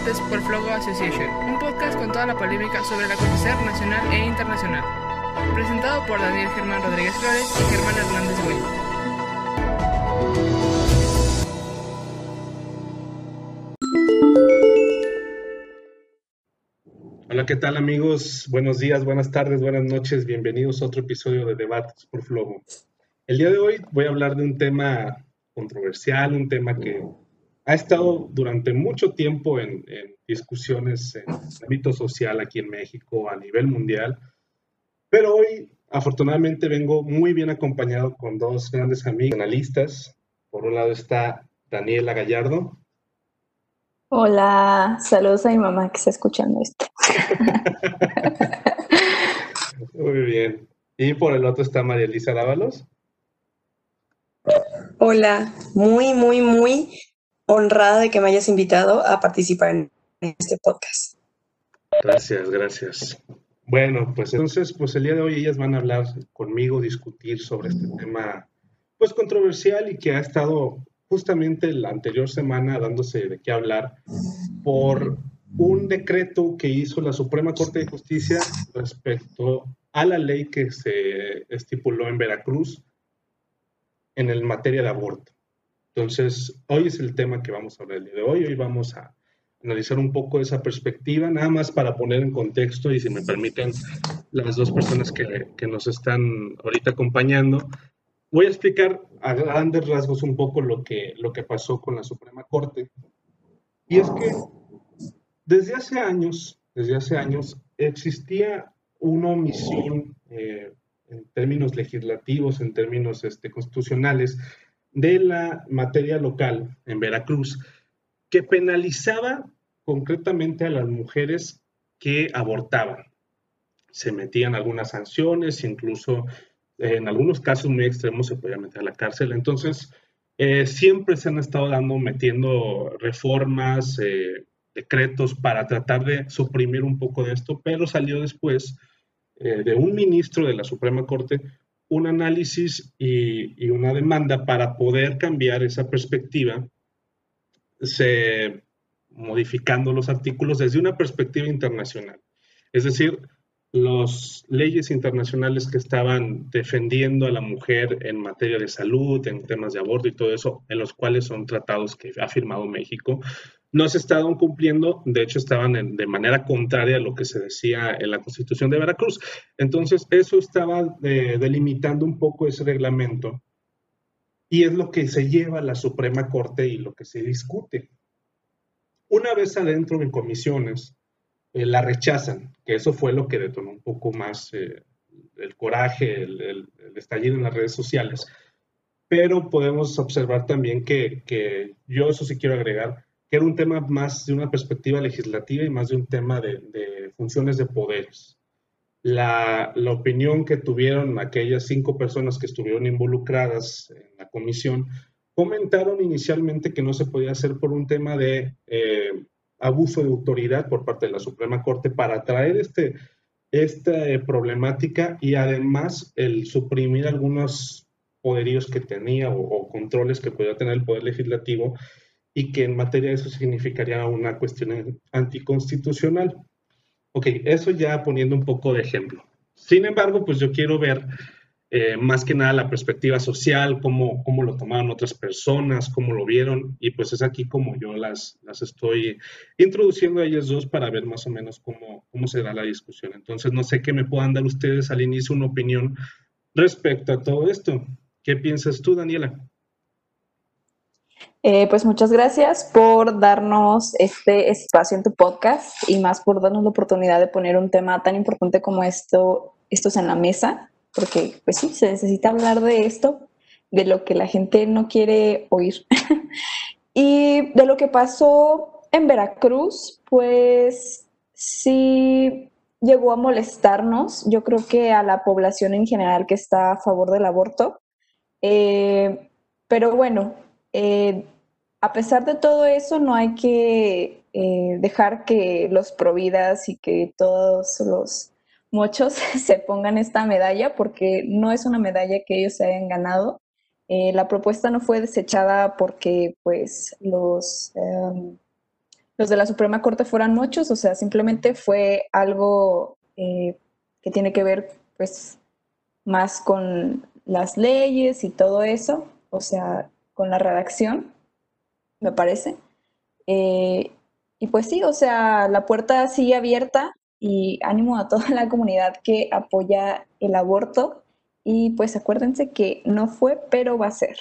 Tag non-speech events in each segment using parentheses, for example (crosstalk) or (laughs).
debates por Flogo Association, un podcast con toda la polémica sobre el acontecer nacional e internacional. Presentado por Daniel Germán Rodríguez Flores y Germán Hernández Güell. Hola, ¿qué tal amigos? Buenos días, buenas tardes, buenas noches. Bienvenidos a otro episodio de Debates por Flogo. El día de hoy voy a hablar de un tema controversial, un tema que ha estado durante mucho tiempo en, discusiones en el ámbito social aquí en México, a nivel mundial, pero hoy afortunadamente vengo muy bien acompañado con dos grandes amigos analistas. Por un lado está Daniela Gallardo. Hola, saludos a mi mamá que está escuchando esto. (laughs) muy bien. Y por el otro está María Elisa Dávalos. Hola, muy, muy, muy honrada de que me hayas invitado a participar en este podcast. Gracias, gracias. Bueno, pues entonces, pues el día de hoy ellas van a hablar conmigo, discutir sobre este tema, pues controversial y que ha estado justamente la anterior semana dándose de qué hablar por un decreto que hizo la Suprema Corte de Justicia respecto a la ley que se estipuló en Veracruz en el materia de aborto. Entonces, hoy es el tema que vamos a hablar el día de hoy. Hoy vamos a analizar un poco esa perspectiva, nada más para poner en contexto y si me permiten las dos personas que, que nos están ahorita acompañando, voy a explicar a grandes rasgos un poco lo que, lo que pasó con la Suprema Corte. Y es que desde hace años, desde hace años, existía una omisión eh, en términos legislativos, en términos este, constitucionales, de la materia local en Veracruz, que penalizaba concretamente a las mujeres que abortaban. Se metían algunas sanciones, incluso en algunos casos muy extremos se podía meter a la cárcel. Entonces, eh, siempre se han estado dando, metiendo reformas, eh, decretos para tratar de suprimir un poco de esto, pero salió después eh, de un ministro de la Suprema Corte un análisis y, una demanda para poder cambiar esa perspectiva, modificando los artículos desde una perspectiva internacional. Es decir, las leyes internacionales que estaban defendiendo a la mujer en materia de salud, en temas de aborto y todo eso, en los cuales son tratados que ha firmado México, no se estaban cumpliendo, de hecho estaban de manera contraria a lo que se decía en la Constitución de Veracruz. Entonces, eso estaba eh, delimitando un poco ese reglamento y es lo que se lleva a la Suprema Corte y lo que se discute. Una vez adentro en comisiones, eh, la rechazan, que eso fue lo que detonó un poco más eh, el coraje, el, el, estallido en las redes sociales. Pero podemos observar también que, que yo eso sí quiero agregar, que era un tema más de una perspectiva legislativa y más de un tema de, funciones de poderes. La, la, opinión que tuvieron aquellas cinco personas que estuvieron involucradas en la comisión comentaron inicialmente que no se podía hacer por un tema de eh, abuso de autoridad por parte de la Suprema Corte para traer este, esta eh, problemática y además el suprimir algunos poderíos que tenía o, o, controles que podía tener el Poder Legislativo y que en materia de eso significaría una cuestión anticonstitucional. Ok, eso ya poniendo un poco de ejemplo. Sin embargo, pues yo quiero ver eh, más que nada la perspectiva social, cómo, cómo lo tomaron otras personas, cómo lo vieron, y pues es aquí como yo las, las estoy introduciendo a ellas dos para ver más o menos cómo, cómo será la discusión. Entonces, no sé qué me puedan dar ustedes al inicio una opinión respecto a todo esto. ¿Qué piensas tú, Daniela? Eh, pues muchas gracias por darnos este espacio en tu podcast y más por darnos la oportunidad de poner un tema tan importante como esto, estos en la mesa, porque pues sí, se necesita hablar de esto, de lo que la gente no quiere oír. (laughs) y de lo que pasó en Veracruz, pues sí llegó a molestarnos, yo creo que a la población en general que está a favor del aborto. Eh, pero bueno, eh, a pesar de todo eso, no hay que eh, dejar que los providas y que todos los muchos (laughs) se pongan esta medalla, porque no es una medalla que ellos se hayan ganado. Eh, la propuesta no fue desechada porque pues los, em, los de la Suprema Corte fueran muchos, o sea, simplemente fue algo que tiene que ver pues más con las leyes y todo eso, o sea, con la redacción, me parece. Eh, y pues sí, o sea, la puerta sigue abierta y ánimo a toda la comunidad que apoya el aborto. Y pues acuérdense que no fue, pero va a ser.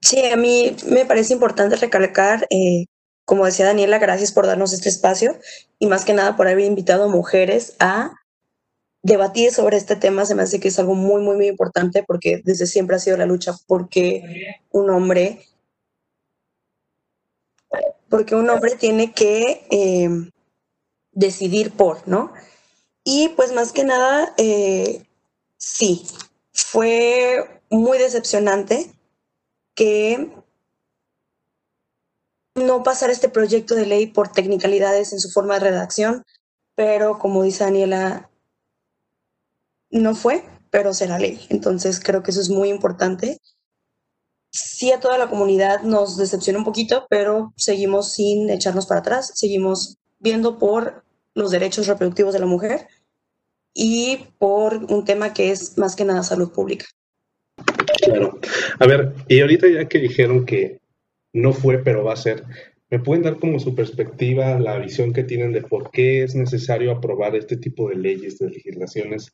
Sí, a mí me parece importante recalcar, eh, como decía Daniela, gracias por darnos este espacio y más que nada por haber invitado a mujeres a debatir sobre este tema. Se me hace que es algo muy, muy, muy importante porque desde siempre ha sido la lucha porque un hombre, porque un hombre tiene que eh, decidir por, ¿no? Y pues más que nada, eh, sí, fue muy decepcionante que no pasar este proyecto de ley por technicalidades en su forma de redacción, pero como dice Daniela, no fue, pero será ley. Entonces creo que eso es muy importante. Sí a toda la comunidad nos decepciona un poquito, pero seguimos sin echarnos para atrás, seguimos viendo por los derechos reproductivos de la mujer y por un tema que es más que nada salud pública. Claro. A ver, y ahorita ya que dijeron que no fue, pero va a ser, ¿me pueden dar como su perspectiva, la visión que tienen de por qué es necesario aprobar este tipo de leyes, de legislaciones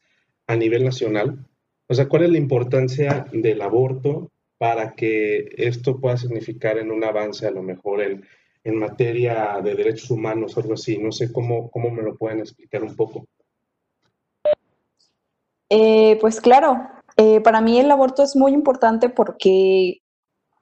a nivel nacional? O sea, ¿cuál es la importancia del aborto para que esto pueda significar en un avance a lo mejor en, en materia de derechos humanos o algo así? No sé cómo, cómo me lo pueden explicar un poco. Eh, pues claro, eh, para mí el aborto es muy importante porque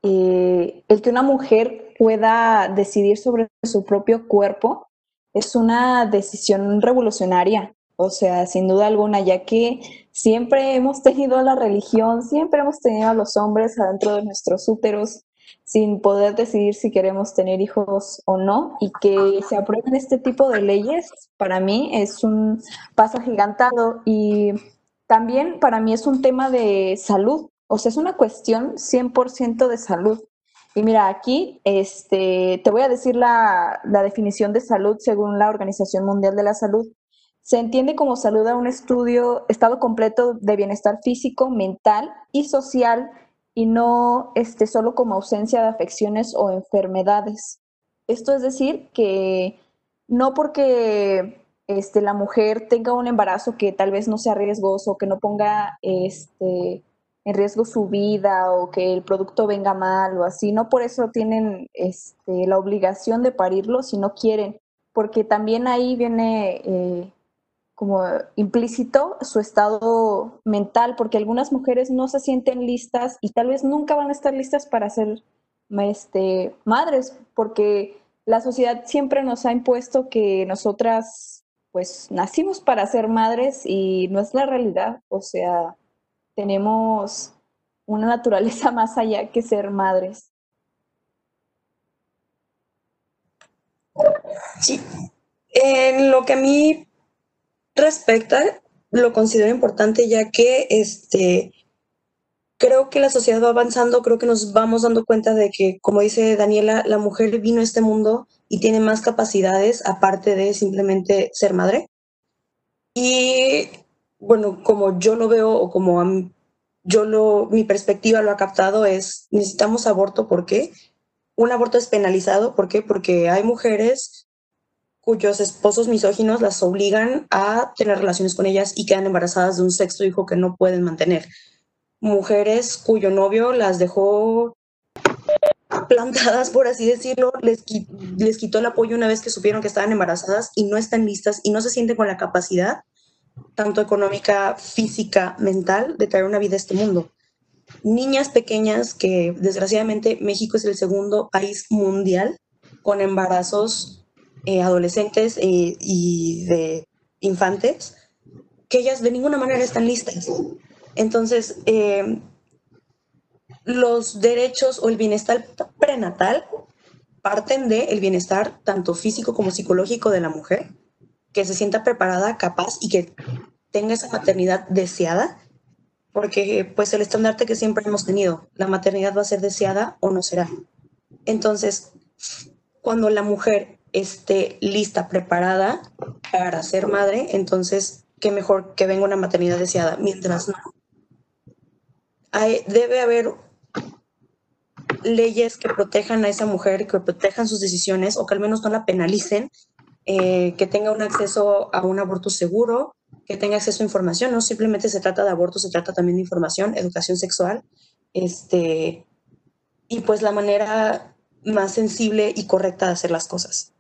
eh, el que una mujer pueda decidir sobre su propio cuerpo es una decisión revolucionaria, o sea, sin duda alguna, ya que siempre hemos tenido la religión, siempre hemos tenido a los hombres adentro de nuestros úteros sin poder decidir si queremos tener hijos o no y que se aprueben este tipo de leyes, para mí es un paso gigantado y también para mí es un tema de salud, o sea, es una cuestión 100% de salud. Y mira, aquí este, te voy a decir la, la, definición de salud según la Organización Mundial de la Salud. Se entiende como salud a un estudio, estado completo de bienestar físico, mental y social, y no este, solo como ausencia de afecciones o enfermedades. Esto es decir que no porque este, la mujer tenga un embarazo que tal vez no sea riesgoso, que no ponga este, en riesgo su vida o que el producto venga mal o así, no por eso tienen este, la obligación de parirlo si no quieren, porque también ahí viene eh, como implícito su estado mental, porque algunas mujeres no se sienten listas y tal vez nunca van a estar listas para ser este, madres, porque la sociedad siempre nos ha impuesto que nosotras pues nacimos para ser madres y no es la realidad, o sea, tenemos una naturaleza (laughs) más allá que ser madres. Sí, en lo que a mí respecta, lo considero importante ya que este, creo que la sociedad va avanzando, creo que nos vamos dando cuenta de que, como dice Daniela, la mujer vino a este mundo y tiene más capacidades aparte de simplemente ser madre. Y bueno, como yo lo veo o como yo lo, mi perspectiva lo ha captado es, necesitamos aborto, ¿por qué? Un aborto es penalizado, ¿por qué? Porque hay mujeres cuyos esposos misóginos las obligan a tener relaciones con ellas y quedan embarazadas de un sexto hijo que no pueden mantener mujeres cuyo novio las dejó plantadas, por así decirlo, les, les quitó el apoyo una vez que supieron que estaban embarazadas y no están listas y no se sienten con la capacidad, tanto económica, física, mental, de traer una vida a este mundo. Niñas pequeñas que desgraciadamente México es el segundo país mundial con embarazos eh, adolescentes eh, y de infantes, que ellas de ninguna manera están listas. Entonces, eh, los derechos o el bienestar prenatal parten del el bienestar tanto físico como psicológico de la mujer, que se sienta preparada, capaz y que tenga esa maternidad deseada, porque pues el estandarte que siempre hemos tenido, la maternidad va a ser deseada o no será. Entonces, cuando la mujer esté lista, preparada para ser madre, entonces, qué mejor que venga una maternidad deseada. Mientras no, hay, debe haber leyes que protejan a esa mujer, que protejan sus decisiones o que al menos no la penalicen, eh, que tenga un acceso a un aborto seguro, que tenga acceso a información, no simplemente se trata de aborto, se trata también de información, educación sexual, este, y pues la manera más sensible y correcta de hacer las cosas.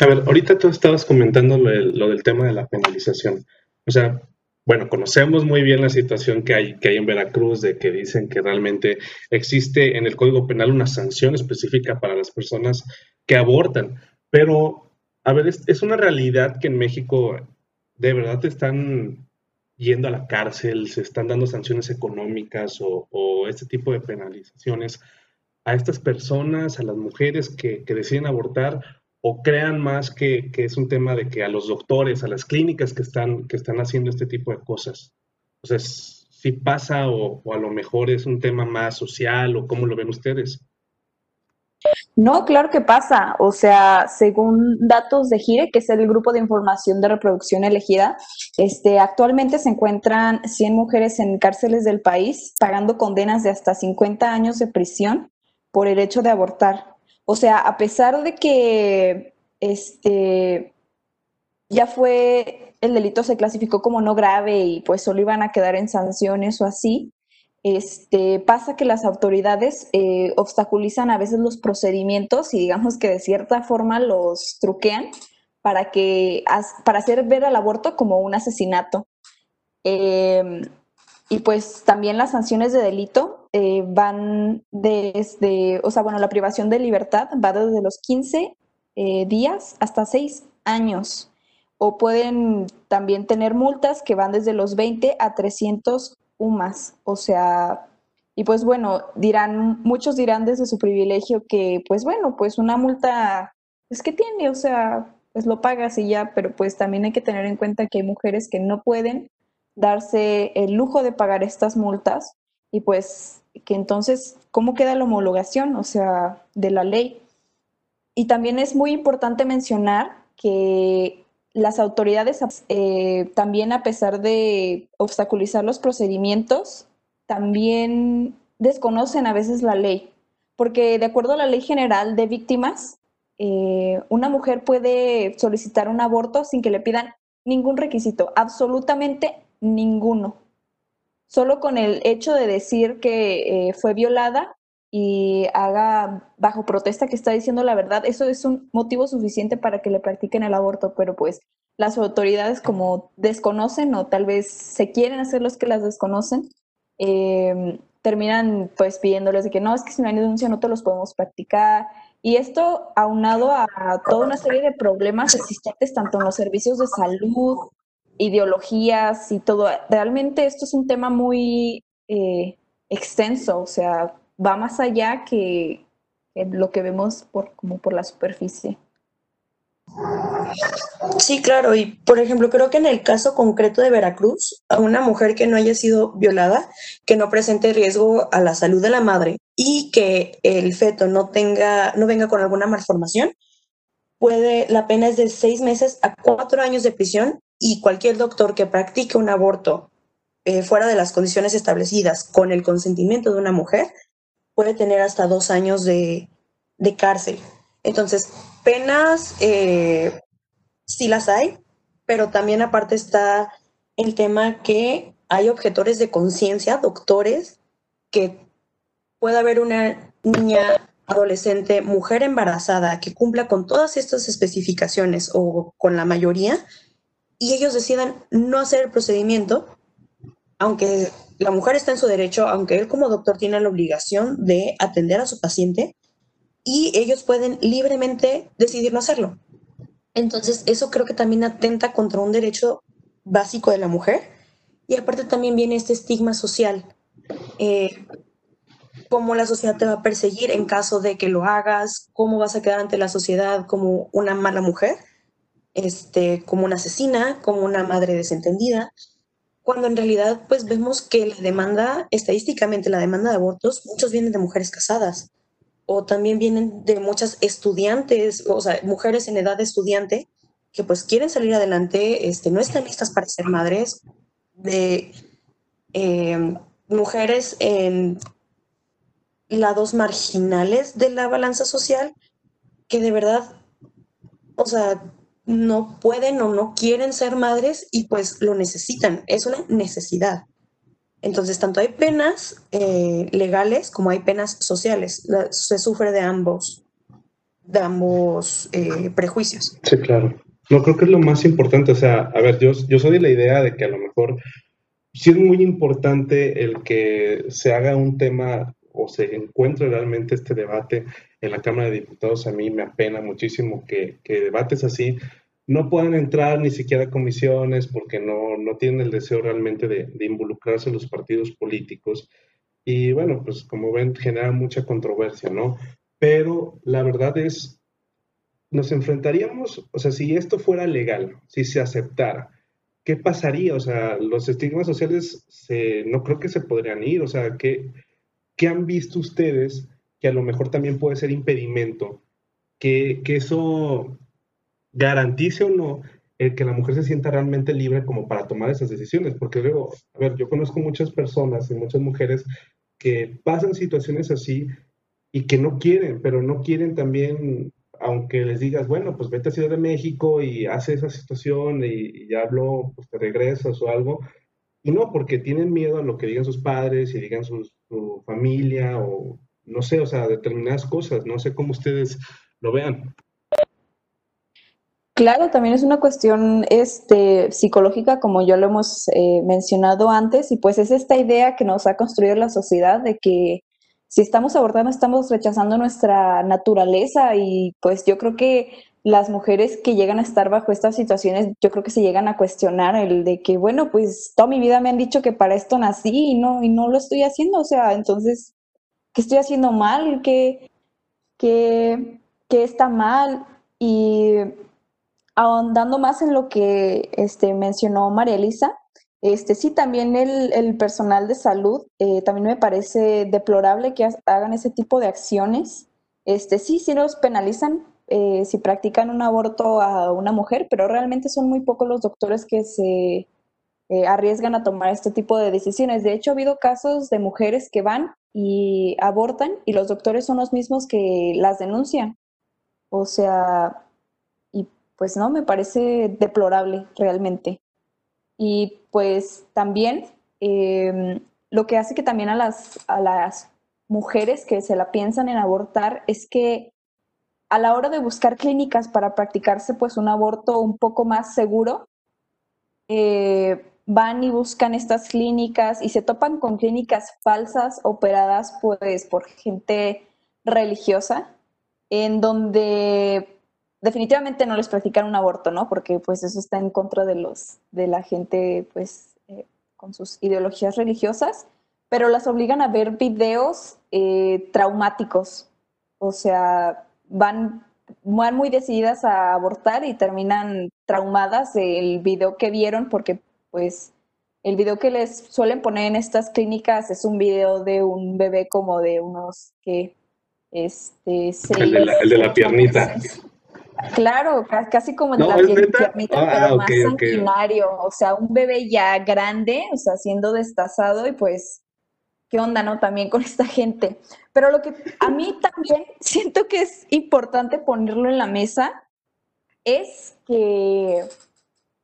A ver, ahorita tú estabas comentando lo, lo del tema de la penalización. O sea, bueno, conocemos muy bien la situación que hay, que hay en Veracruz, de que dicen que realmente existe en el Código Penal una sanción específica para las personas que abortan. Pero, a ver, es, una realidad que en México de verdad te están yendo a la cárcel, se están dando sanciones económicas o, este tipo de penalizaciones a estas personas, a las mujeres que, que deciden abortar, o crean más que, es un tema de que a los doctores, a las clínicas que están, que están haciendo este tipo de cosas. O sea, si pasa o, a lo mejor es un tema más social o cómo lo ven ustedes. No, claro que pasa. O sea, según datos de GIRE, que es el Grupo de Información de Reproducción Elegida, este, actualmente se encuentran 100 mujeres en cárceles del país pagando condenas de hasta 50 años de prisión por el hecho de abortar. O sea, a pesar de que este ya fue el delito se clasificó como no grave y pues solo iban a quedar en sanciones o así, este, pasa que las autoridades eh, obstaculizan a veces los procedimientos y digamos que de cierta forma los truquean para que para hacer ver al aborto como un asesinato. Em, y pues también las sanciones de delito eh, van desde, o sea, bueno, la privación de libertad va desde los 15 eh, días hasta 6 años. O pueden también tener multas que van desde los 20 a 300 UMAS. O sea, y pues bueno, dirán, muchos dirán desde su privilegio que, pues bueno, pues una multa, es que tiene, o sea, pues lo pagas y ya, pero pues también hay que tener en cuenta que hay mujeres que no pueden darse el lujo de pagar estas multas y pues que entonces, ¿cómo queda la homologación, o sea, de la ley? Y también es muy importante mencionar que las autoridades, eh, también a pesar de obstaculizar los procedimientos, también desconocen a veces la ley, porque de acuerdo a la ley general de víctimas, eh, una mujer puede solicitar un aborto sin que le pidan ningún requisito, absolutamente ninguno. Solo con el hecho de decir que eh, fue violada y haga bajo protesta que está diciendo la verdad, eso es un motivo suficiente para que le practiquen el aborto, pero pues las autoridades como desconocen o tal vez se quieren hacer los que las desconocen, em, terminan pues pidiéndoles de que no, es que si no hay denuncia no te los podemos practicar. Y esto aunado a toda una serie de problemas existentes tanto en los servicios de salud ideologías y todo. Realmente esto es un tema muy eh, extenso, o sea, va más allá que, lo que vemos por, como por la superficie. Sí, claro, y por ejemplo, creo que en el caso concreto de Veracruz, a una mujer que no haya sido violada, que no presente riesgo a la salud de la madre y que el feto no tenga, no venga con alguna malformación, puede, la pena es de seis meses a cuatro años de prisión y cualquier doctor que practique un aborto eh, fuera de las condiciones establecidas con el consentimiento de una mujer puede tener hasta dos años de, cárcel. Entonces, penas eh, sí las hay, pero también aparte está el tema que hay objetores de conciencia, doctores, que puede haber una niña adolescente, mujer embarazada, que cumpla con todas estas especificaciones o con la mayoría, y ellos decidan no hacer el procedimiento, aunque la mujer está en su derecho, aunque él como doctor tiene la obligación de atender a su paciente, y ellos pueden libremente decidir no hacerlo. Entonces, eso creo que también atenta contra un derecho básico de la mujer. Y aparte también viene este estigma social. Eh, cómo la sociedad te va a perseguir en caso de que lo hagas, cómo vas a quedar ante la sociedad como una mala mujer este, como una asesina, como una madre desentendida, cuando en realidad pues vemos que la demanda, estadísticamente la demanda de abortos, muchos vienen de mujeres casadas o también vienen de muchas estudiantes, o sea, mujeres en edad de estudiante que pues quieren salir adelante, este, no están listas para ser madres, de eh, mujeres en lados marginales de la balanza social que de verdad, o sea, no pueden o no quieren ser madres y pues lo necesitan, es una necesidad. Entonces, tanto hay penas eh, legales como hay penas sociales. se sufre de ambos, de ambos eh, prejuicios. Sí, claro. No, creo que es lo más importante. O sea, a ver, yo, yo soy de la idea de que a lo mejor sí es muy importante el que se haga un tema o se encuentre realmente este debate en la Cámara de Diputados. A mí me apena muchísimo que, que debates así no puedan entrar ni siquiera a comisiones porque no, no tienen el deseo realmente de, de, involucrarse los partidos políticos. Y bueno, pues como ven, genera mucha controversia, ¿no? Pero la verdad es, nos enfrentaríamos, o sea, si esto fuera legal, si se aceptara, ¿qué pasaría? O sea, los estigmas sociales se, no creo que se podrían ir, o sea, ¿qué, ¿qué han visto ustedes que a lo mejor también puede ser impedimento? Que, que eso garantice o no el que la mujer se sienta realmente libre como para tomar esas decisiones. Porque luego, a ver, yo conozco muchas personas y muchas mujeres que pasan situaciones así y que no quieren, pero no quieren también, aunque les digas, bueno, pues vete a Ciudad de México y hace esa situación y, ya hablo, pues te regresas o algo. Y no, porque tienen miedo a lo que digan sus padres y digan su familia o no sé, o sea, determinadas cosas. No sé cómo ustedes lo vean. Claro, también es una cuestión este, psicológica, como ya lo hemos eh, mencionado antes, y pues es esta idea que nos ha construido la sociedad de que si estamos abortando, estamos rechazando nuestra naturaleza y pues yo creo que las mujeres que llegan a estar bajo estas situaciones, yo creo que se llegan a cuestionar el de que, bueno, pues toda mi vida me han dicho que para esto nací y no, y no lo estoy haciendo, o sea, entonces, ¿qué estoy haciendo mal? ¿Qué, qué, está mal? Y ahondando más en lo que este, mencionó María Elisa, este, sí, también el, personal de salud, eh, también me parece deplorable que hagan ese tipo de acciones. Este, sí, sí los penalizan eh, si practican un aborto a una mujer, pero realmente son muy pocos los doctores que se eh, arriesgan a tomar este tipo de decisiones. De hecho, ha habido casos de mujeres que van y abortan y los doctores son los mismos que las denuncian. O sea, pues no, me parece deplorable realmente. Y pues también em, lo que hace que también a las, a las mujeres que se la piensan en abortar es que a la hora de buscar clínicas para practicarse pues un aborto un poco más seguro, eh, van y buscan estas clínicas y se topan con clínicas falsas operadas pues por gente religiosa, en donde definitivamente no les practican un aborto, ¿no? Porque pues eso está en contra de los de la gente pues eh, con sus ideologías religiosas, pero las obligan a ver videos eh, traumáticos, o sea, van, van muy decididas a abortar y terminan traumadas del video que vieron porque pues el video que les suelen poner en estas clínicas es un video de un bebé como de unos que este seis, el, de la, el de la piernita. Claro, casi como el la piernita, ah, pero más sanguinario. O sea, un bebé ya grande, o sea, siendo destazado y pues, ¿qué onda, no? También con esta gente. Pero lo que a mí también (laughs) siento que es importante ponerlo en la mesa es que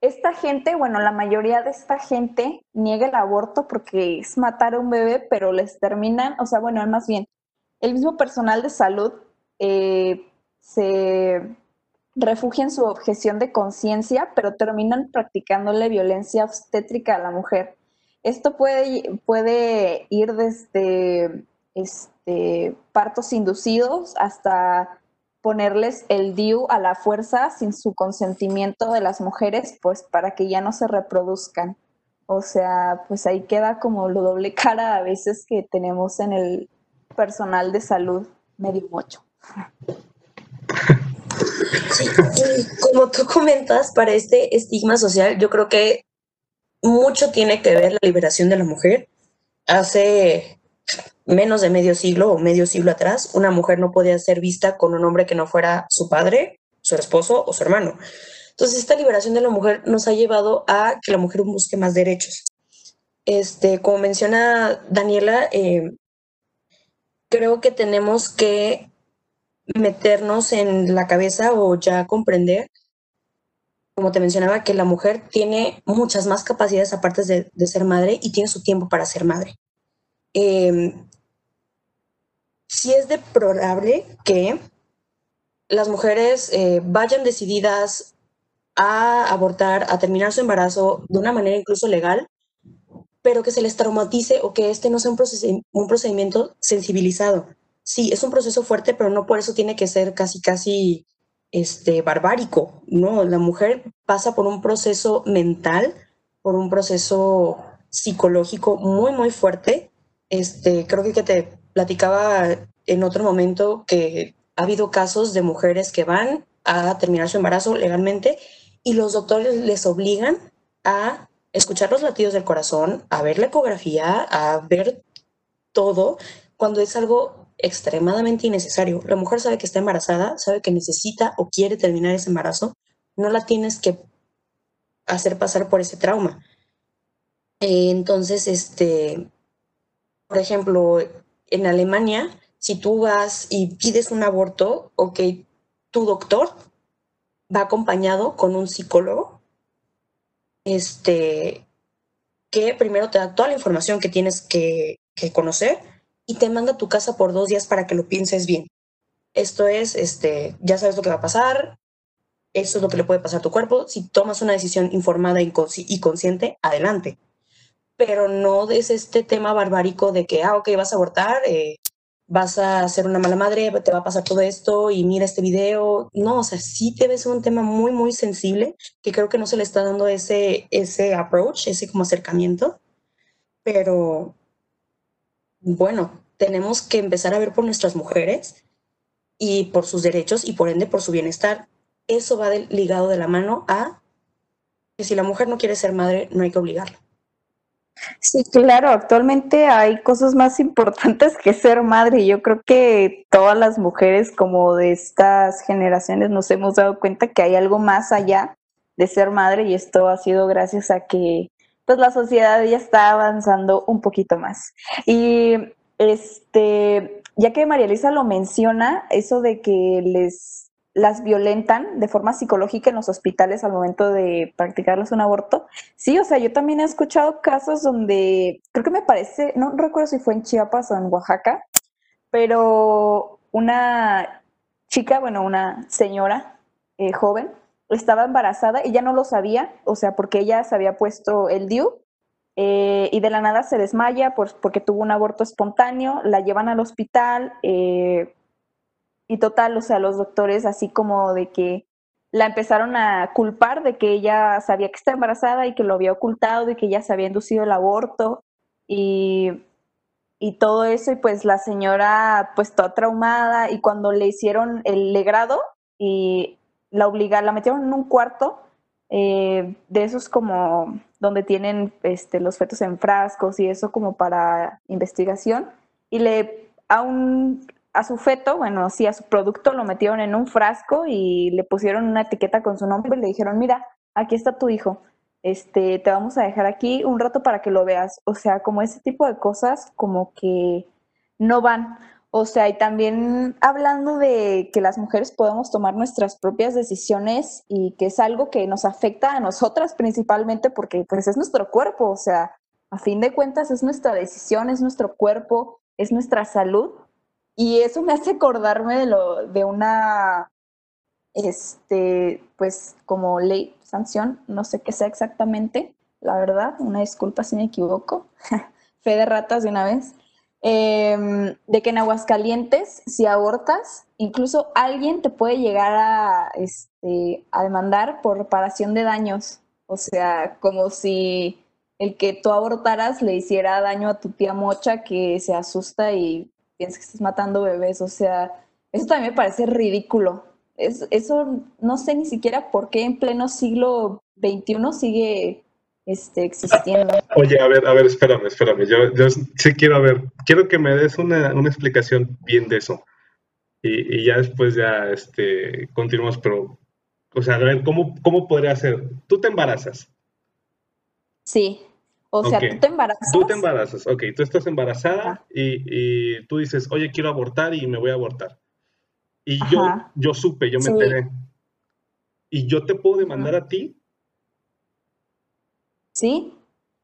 esta gente, bueno, la mayoría de esta gente niega el aborto porque es matar a un bebé, pero les terminan, o sea, bueno, más bien, el mismo personal de salud eh, se refugian su objeción de conciencia, pero terminan practicándole violencia obstétrica a la mujer. Esto puede, puede ir desde este, partos inducidos hasta ponerles el DIU a la fuerza sin su consentimiento de las mujeres, pues para que ya no se reproduzcan. O sea, pues ahí queda como lo doble cara a veces que tenemos en el personal de salud medio mocho. como tú comentas, para este estigma social, yo creo que mucho tiene que ver la liberación de la mujer. Hace menos de medio siglo o medio siglo atrás, una mujer no podía ser vista con un hombre que no fuera su padre, su esposo o su hermano. Entonces, esta liberación de la mujer nos ha llevado a que la mujer busque más derechos. Este, como menciona Daniela, eh, creo que tenemos que meternos en la cabeza o ya comprender, como te mencionaba, que la mujer tiene muchas más capacidades aparte de, ser madre y tiene su tiempo para ser madre. Eh, sí es deplorable que las mujeres eh, vayan decididas a abortar, a terminar su embarazo de una manera incluso legal, pero que se les traumatice o que este no sea un, un procedimiento sensibilizado. Sí, es un proceso fuerte, pero no por eso tiene que ser casi, casi este, barbárico. No, la mujer pasa por un proceso mental, por un proceso psicológico muy, muy fuerte. Este, creo que, te platicaba en otro momento que ha habido casos de mujeres que van a terminar su embarazo legalmente y los doctores les obligan a escuchar los latidos del corazón, a ver la ecografía, a ver todo, cuando es algo extremadamente innecesario. La mujer sabe que está embarazada, sabe que necesita o quiere terminar ese embarazo, no la tienes que hacer pasar por ese trauma. Entonces, este, por ejemplo, en Alemania, si tú vas y pides un aborto, ok, tu doctor va acompañado con un psicólogo, este, que primero te da toda la información que tienes que, que conocer y te manda a tu casa por dos días para que lo pienses bien. Esto es, este, ya sabes lo que va a pasar, eso es lo que le puede pasar a tu cuerpo. Si tomas una decisión informada y consciente, adelante. Pero no es este tema barbárico de que, ah, ok, vas a abortar, eh, vas a ser una mala madre, te va a pasar todo esto y mira este video. No, o sea, sí debe ser un tema muy, muy sensible que creo que no se le está dando ese, ese approach, ese como acercamiento. Pero bueno, tenemos que empezar a ver por nuestras mujeres y por sus derechos y por ende por su bienestar. Eso va ligado de la mano a que si la mujer no quiere ser madre, no hay que obligarla. Sí, claro, actualmente hay cosas más (laughs) importantes que ser madre. Yo creo que todas las mujeres como de estas generaciones nos hemos dado cuenta que hay algo más allá de ser madre y esto ha sido gracias a que pues la sociedad ya está avanzando un poquito más. Y este, ya que María Elisa lo menciona, eso de que les las violentan de forma psicológica en los hospitales al momento de practicarles un aborto. Sí, o sea, yo también he escuchado casos donde, creo que me parece, no recuerdo si fue en Chiapas o en Oaxaca, pero una chica, bueno, una señora eh, joven, estaba embarazada ya no lo sabía, o sea, porque ella se había puesto el DIU eh, y de la nada se desmaya porque tuvo un aborto espontáneo, la llevan al hospital, eh, y total, o sea, los doctores así como de que la empezaron a culpar de que ella sabía que está embarazada y que lo había ocultado y que ella se había inducido el aborto y, y todo eso y pues la señora pues toda traumada y cuando le hicieron el legrado y la obligaron, la metieron en un cuarto eh, de esos como donde tienen este, los fetos en frascos y eso como para investigación y le a a su feto, bueno, sí, a su producto lo metieron en un frasco y le pusieron una etiqueta con su nombre y le dijeron, mira, aquí está tu hijo, este, te vamos a dejar aquí un rato para que lo veas. O sea, como ese tipo de cosas como que no van. O sea, y también hablando de que las mujeres podemos tomar nuestras propias decisiones y que es algo que nos afecta a nosotras principalmente porque pues es nuestro cuerpo, o sea, a fin de cuentas es nuestra decisión, es nuestro cuerpo, es nuestra salud y eso me hace acordarme de, lo, de una, este, pues como ley, sanción, no sé qué sea exactamente, la verdad, una disculpa si me equivoco, (laughs) fe de ratas de una vez, em, de que en Aguascalientes, si abortas, incluso alguien te puede llegar a, este, a demandar por reparación de daños, o sea, como si el que tú abortaras le hiciera daño a tu tía mocha que se asusta y piensas que estás matando bebés, o sea, eso también me parece ridículo. Es, eso no sé ni siquiera por qué en pleno siglo XXI sigue este, existiendo. Oye, a ver, a ver, espérame, espérame. Yo, yo sí quiero ver, quiero que me des una, una explicación bien de eso. Y, y, ya después ya este, continuamos, pero, o sea, a ver, ¿cómo, cómo podría ser? Tú te embarazas. Sí. O sea, tú te embarazas. Tú te embarazas, ok, tú estás embarazada y, y tú dices, oye, quiero abortar y me voy a abortar. Y yo, Ajá. yo supe, yo me Sí. enteré. Y yo te puedo demandar a ti. Sí,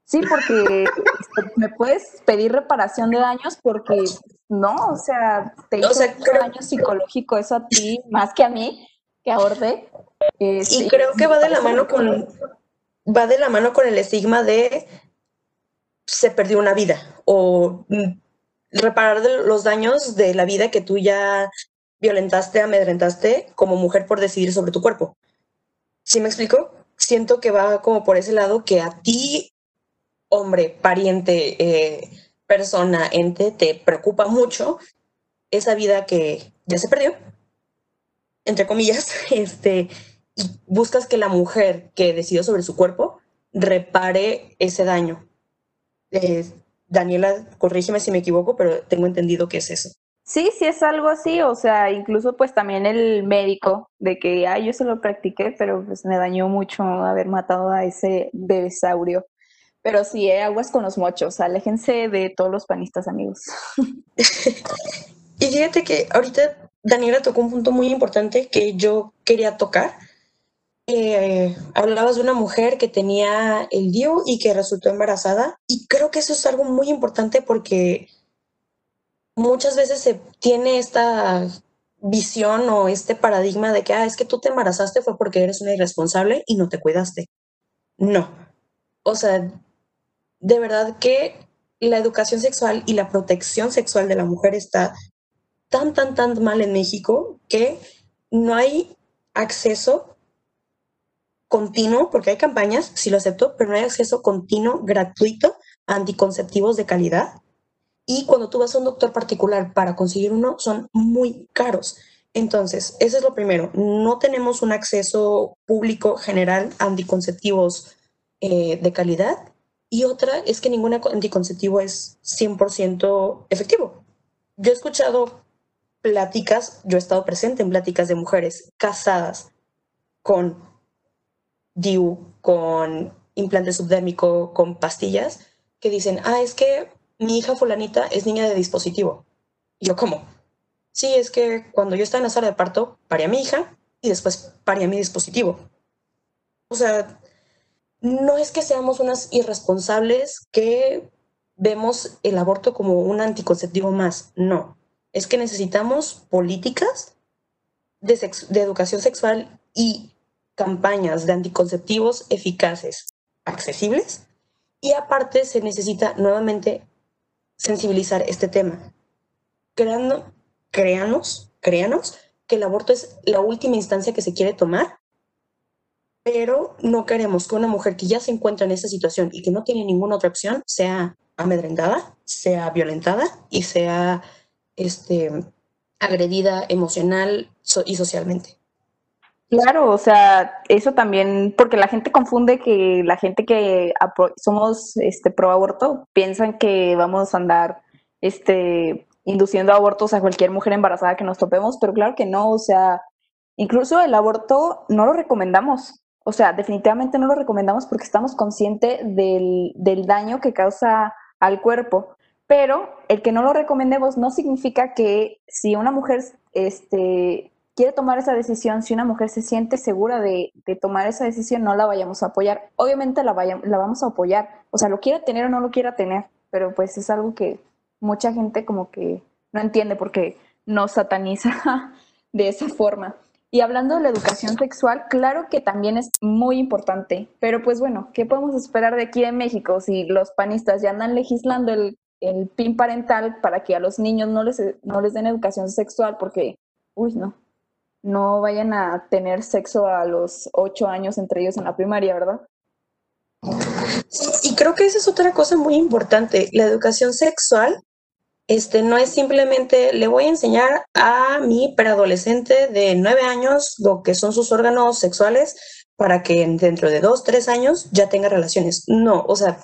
sí, porque este, me puedes pedir reparación de daños porque no, o sea, te O hizo sea, mucho creo- daño psicológico eso a ti, más que a mí, que aborté. Eh, Y sí, creo que va de la mano con va de la mano con el estigma de se perdió una vida o mm, reparar los daños de la vida que tú ya violentaste, amedrentaste como mujer por decidir sobre tu cuerpo. ¿Sí me explico? Siento que va como por ese lado que a ti, hombre, pariente, eh, persona, ente, te preocupa mucho esa vida que ya se perdió, entre comillas, (laughs) este, y buscas que la mujer que decidió sobre su cuerpo repare ese daño. Eh, Daniela, corrígeme si me equivoco, pero tengo entendido que es eso. Sí, sí es algo así, o sea, incluso pues también el médico de que, ay, yo se lo practiqué, pero pues me dañó mucho haber matado a ese bebesaurio. Pero sí, eh, aguas con los mochos, aléjense de todos los panistas, amigos. (laughs) Y fíjate que ahorita Daniela tocó un punto muy importante que yo quería tocar. Eh, hablabas de una mujer que tenía el DIU y que resultó embarazada y creo que eso es algo muy importante porque muchas veces se tiene esta visión o este paradigma de que ah, es que tú te embarazaste fue porque eres una irresponsable y no te cuidaste. No. O sea, de verdad que la educación sexual y la protección sexual de la mujer está tan, tan, tan mal en México que no hay acceso continuo, porque hay campañas, sí lo acepto, pero no hay acceso continuo, gratuito a anticonceptivos de calidad. Y cuando tú vas a un doctor particular para conseguir uno, son muy caros. Entonces, eso es lo primero. No tenemos un acceso público general a anticonceptivos eh, de calidad. Y otra es que ningún anticonceptivo es 100% efectivo. Yo he escuchado pláticas, yo he estado presente en pláticas de mujeres casadas con DIU, con implante subdérmico, con pastillas, que dicen, ah, es que mi hija fulanita es niña de dispositivo. Y yo, ¿cómo? Sí, es que cuando yo estaba en la sala de parto, paré a mi hija y después paré a mi dispositivo. O sea, no es que seamos unas irresponsables que vemos el aborto como un anticonceptivo más, no. Es que necesitamos políticas de, de educación sexual y campañas de anticonceptivos eficaces, accesibles, y aparte se necesita nuevamente sensibilizar este tema. Creando, créanos, créanos que el aborto es la última instancia que se quiere tomar, pero no queremos que una mujer que ya se encuentra en esa situación y que no tiene ninguna otra opción sea amedrentada, sea violentada y sea este, agredida emocional y socialmente. Claro, o sea, eso también, porque la gente confunde que la gente que somos este, pro aborto piensan que vamos a andar este, induciendo abortos a cualquier mujer embarazada que nos topemos, pero claro que no, o sea, incluso el aborto no lo recomendamos, o sea, definitivamente no lo recomendamos porque estamos conscientes del, del daño que causa al cuerpo, pero el que no lo recomendemos no significa que si una mujer este, quiere tomar esa decisión, si una mujer se siente segura de, tomar esa decisión, no la vayamos a apoyar. Obviamente la, vaya, la vamos a apoyar, o sea, lo quiera tener o no lo quiera tener, pero pues es algo que mucha gente como que no entiende porque nos sataniza (laughs) de esa forma. Y hablando de la educación sexual, claro que también es muy importante, pero pues bueno, ¿qué podemos esperar de aquí en México si los panistas ya andan legislando el, el PIN parental para que a los niños no les, no les den educación sexual? Porque, uy, no, no vayan a tener sexo a los ocho años entre ellos en la primaria, ¿verdad? Y creo que esa es otra cosa muy importante. La educación sexual este, no es simplemente le voy a enseñar a mi preadolescente de nueve años lo que son sus órganos sexuales para que dentro de dos, tres años ya tenga relaciones. No, o sea,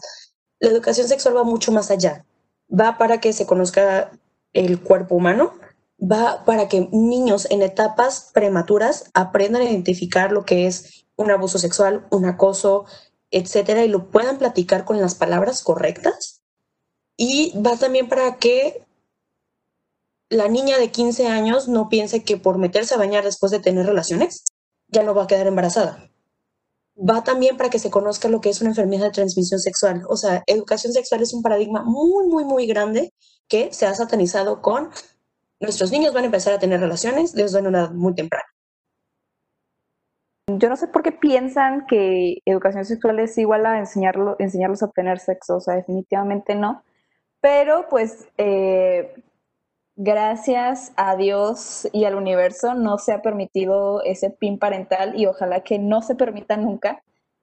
la educación sexual va mucho más allá. Va para que se conozca el cuerpo humano, va para que niños en etapas prematuras aprendan a identificar lo que es un abuso sexual, un acoso, etcétera, y lo puedan platicar con las palabras correctas. Y va también para que la niña de 15 años no piense que por meterse a bañar después de tener relaciones ya no va a quedar embarazada. Va también para que se conozca lo que es una enfermedad de transmisión sexual. O sea, educación sexual es un paradigma muy, muy, muy grande que se ha satanizado con nuestros niños van a empezar a tener relaciones desde una edad muy temprana. Yo no sé por qué piensan que educación sexual es igual a enseñarlo, enseñarlos a tener sexo, o sea, definitivamente no. Pero pues eh, gracias a Dios y al universo no se ha permitido ese pin parental y ojalá que no se permita nunca,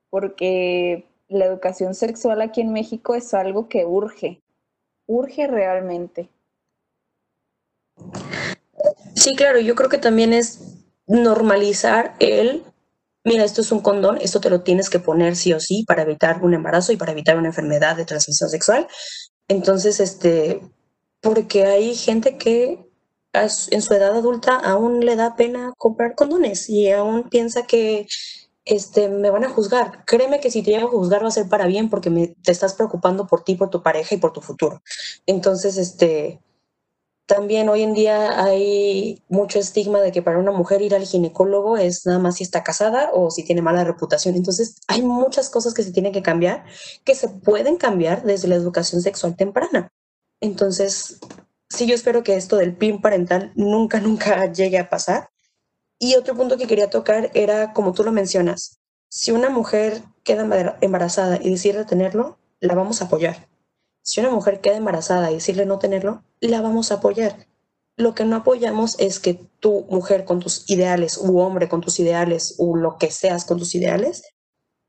porque la educación sexual aquí en México es algo que urge, urge realmente. Sí, claro, yo creo que también es normalizar el, mira, esto es un condón, esto te lo tienes que poner sí o sí para evitar un embarazo y para evitar una enfermedad de transmisión sexual. Entonces, este, porque hay gente que en su edad adulta aún le da pena comprar condones y aún piensa que este, me van a juzgar. Créeme que si te llegan a juzgar va a ser para bien porque me, te estás preocupando por ti, por tu pareja y por tu futuro. Entonces, este, también hoy en día hay mucho estigma de que para una mujer ir al ginecólogo es nada más si está casada o si tiene mala reputación. Entonces, hay muchas cosas que se tienen que cambiar, que se pueden cambiar desde la educación sexual temprana. Entonces, sí, yo espero que esto del PIN parental nunca, (laughs) nunca llegue a pasar. Y otro punto que quería tocar era, como tú lo mencionas, si una mujer queda embarazada y decide tenerlo, la vamos a apoyar. Si una mujer queda embarazada y decirle no tenerlo, la vamos a apoyar. Lo que no apoyamos es que tu mujer con tus ideales, u hombre con tus ideales, o lo que seas con tus ideales,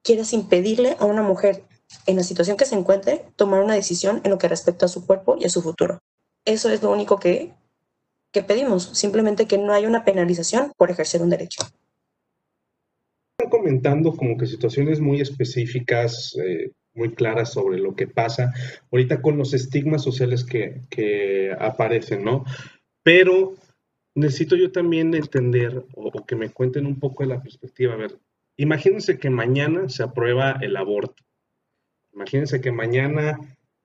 quieras impedirle a una mujer en la situación que se encuentre, tomar una decisión en lo que respecta a su cuerpo y a su futuro. Eso es lo único que, que pedimos, simplemente que no haya una penalización por ejercer un derecho. Están comentando como que situaciones muy específicas, eh, muy claras sobre lo que pasa ahorita con los estigmas sociales que, que aparecen, ¿no? Pero necesito yo también entender o, que me cuenten un poco de la perspectiva. A ver, imagínense que mañana se aprueba el aborto Imagínense que mañana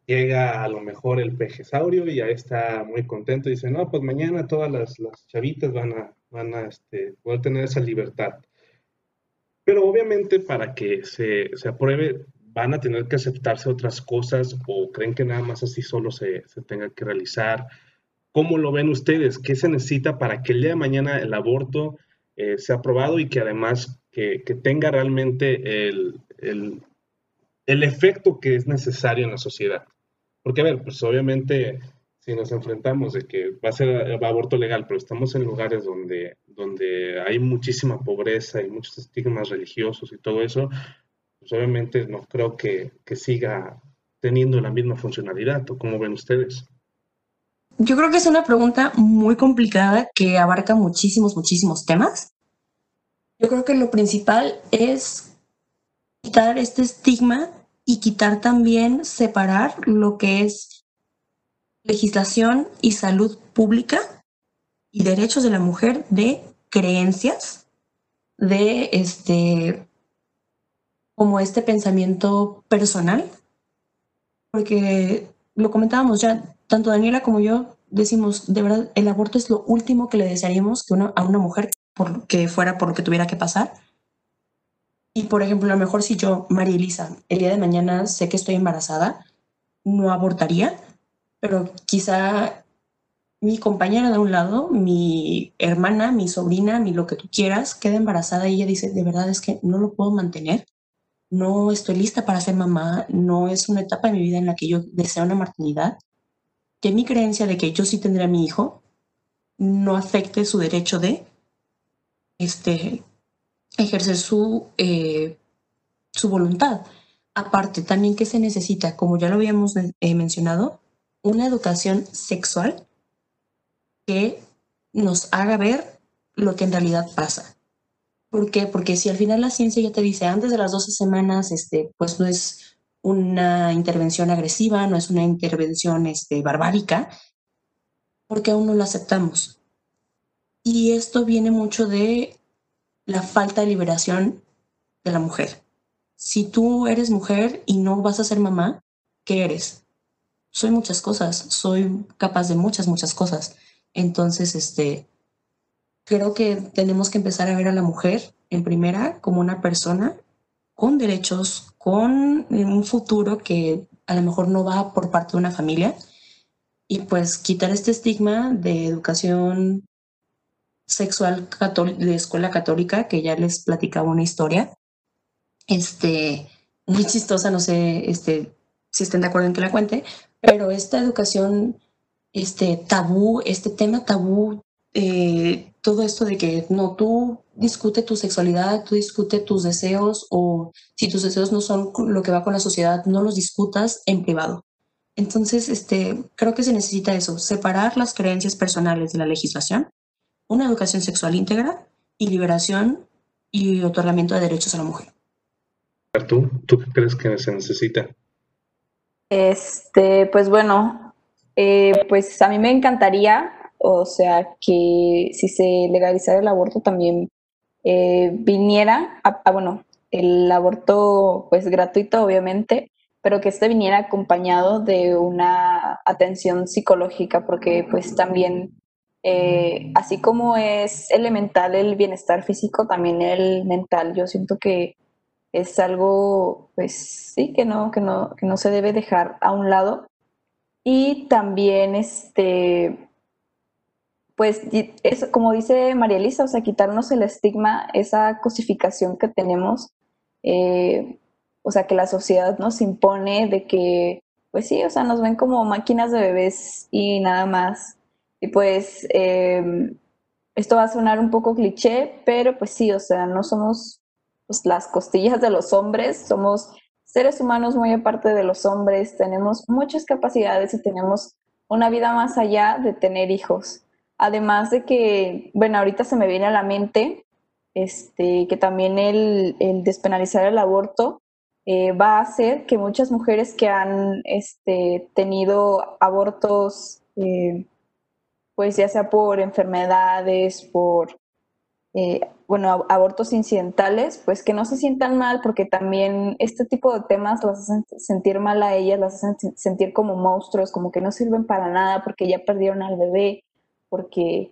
llega a lo mejor el pejesaurio y ya está muy contento y dice, no, pues mañana todas las, chavitas van a, van a este, poder tener esa libertad. Pero obviamente para que se, apruebe van a tener que aceptarse otras cosas o creen que nada más así solo se, tenga que realizar. ¿Cómo lo ven ustedes? ¿Qué se necesita para que el día de mañana el aborto eh, sea aprobado y que además que, tenga realmente el, el efecto que es necesario en la sociedad. Porque, a ver, pues obviamente si nos enfrentamos de que va a ser aborto legal, pero estamos en lugares donde, donde hay muchísima pobreza y muchos estigmas religiosos y todo eso, pues obviamente no creo que, que siga teniendo la misma funcionalidad. ¿O cómo ven ustedes? Yo creo que es una pregunta muy complicada que abarca muchísimos, muchísimos temas. Yo creo que lo principal es quitar este estigma y quitar también, separar lo que es legislación y salud pública y derechos de la mujer de creencias, de este, como este pensamiento personal, porque lo comentábamos ya, tanto Daniela como yo decimos, de verdad, el aborto es lo último que le desearíamos que a una mujer por, que fuera por lo que tuviera que pasar. Y por ejemplo, a lo mejor si yo, María Elisa, el día de mañana sé que estoy embarazada, no abortaría, pero quizá mi compañera de un lado, mi hermana, mi sobrina, mi lo que tú quieras, queda embarazada y ella dice, de verdad es que no lo puedo mantener, no estoy lista para ser mamá, no es una etapa de mi vida en la que yo deseo una maternidad, que mi creencia de que yo sí tendré a mi hijo no afecte su derecho de este, ejercer su, eh, su voluntad. Aparte, también que se necesita, como ya lo habíamos eh, mencionado, una educación sexual que nos haga ver lo que en realidad pasa. ¿Por qué? Porque si al final la ciencia ya te dice antes de las 12 semanas, este, pues no es una intervención agresiva, no es una intervención este, barbárica, porque aún no lo aceptamos. Y esto viene mucho de la falta de liberación de la mujer. Si tú eres mujer y no vas a ser mamá, ¿qué eres? Soy muchas cosas, soy capaz de muchas, muchas cosas. Entonces, este, creo que tenemos que empezar a ver a la mujer en primera como una persona con derechos, con un futuro que a lo mejor no va por parte de una familia. Y pues quitar este estigma de educación sexual de escuela católica que ya les platicaba una historia. Este muy chistosa no sé este si estén de acuerdo en que la cuente pero esta educación este tabú este tema tabú eh, todo esto de que no, tú discute tu sexualidad, tú discute tus deseos o si tus deseos no son lo que va con la sociedad, no los discutas en privado. Entonces, este, creo que se necesita eso, separar las creencias personales de la legislación, una educación sexual íntegra y liberación y otorgamiento de derechos a la mujer. ¿Tú, tú qué crees que se necesita? Este, pues bueno, eh, pues a mí me encantaría o sea, que si se legalizara el aborto también eh, viniera, bueno, el aborto pues gratuito obviamente, pero que este viniera acompañado de una atención psicológica, porque pues también, eh, así como es elemental el bienestar físico, también el mental, yo siento que es algo, pues sí, que no, que no, que no se debe dejar a un lado. Y también, este, pues es como dice María Elisa, o sea, quitarnos el estigma, esa cosificación que tenemos, eh, o sea, que la sociedad nos impone de que, pues sí, o sea, nos ven como máquinas de bebés y nada más. Y pues em, esto va a sonar un poco cliché, pero pues sí, o sea, no somos pues, las costillas de los hombres, somos seres humanos muy aparte de los hombres, tenemos muchas capacidades y tenemos una vida más allá de tener hijos. Además de que, bueno, ahorita se me viene a la mente este, que también el, despenalizar el aborto eh, va a hacer que muchas mujeres que han este, tenido abortos, eh, pues ya sea por enfermedades, por, eh, bueno, abortos incidentales, pues que no se sientan mal porque también este tipo de temas las hacen sentir mal a ellas, las hacen sentir como monstruos, como que no sirven para nada porque ya perdieron al bebé porque,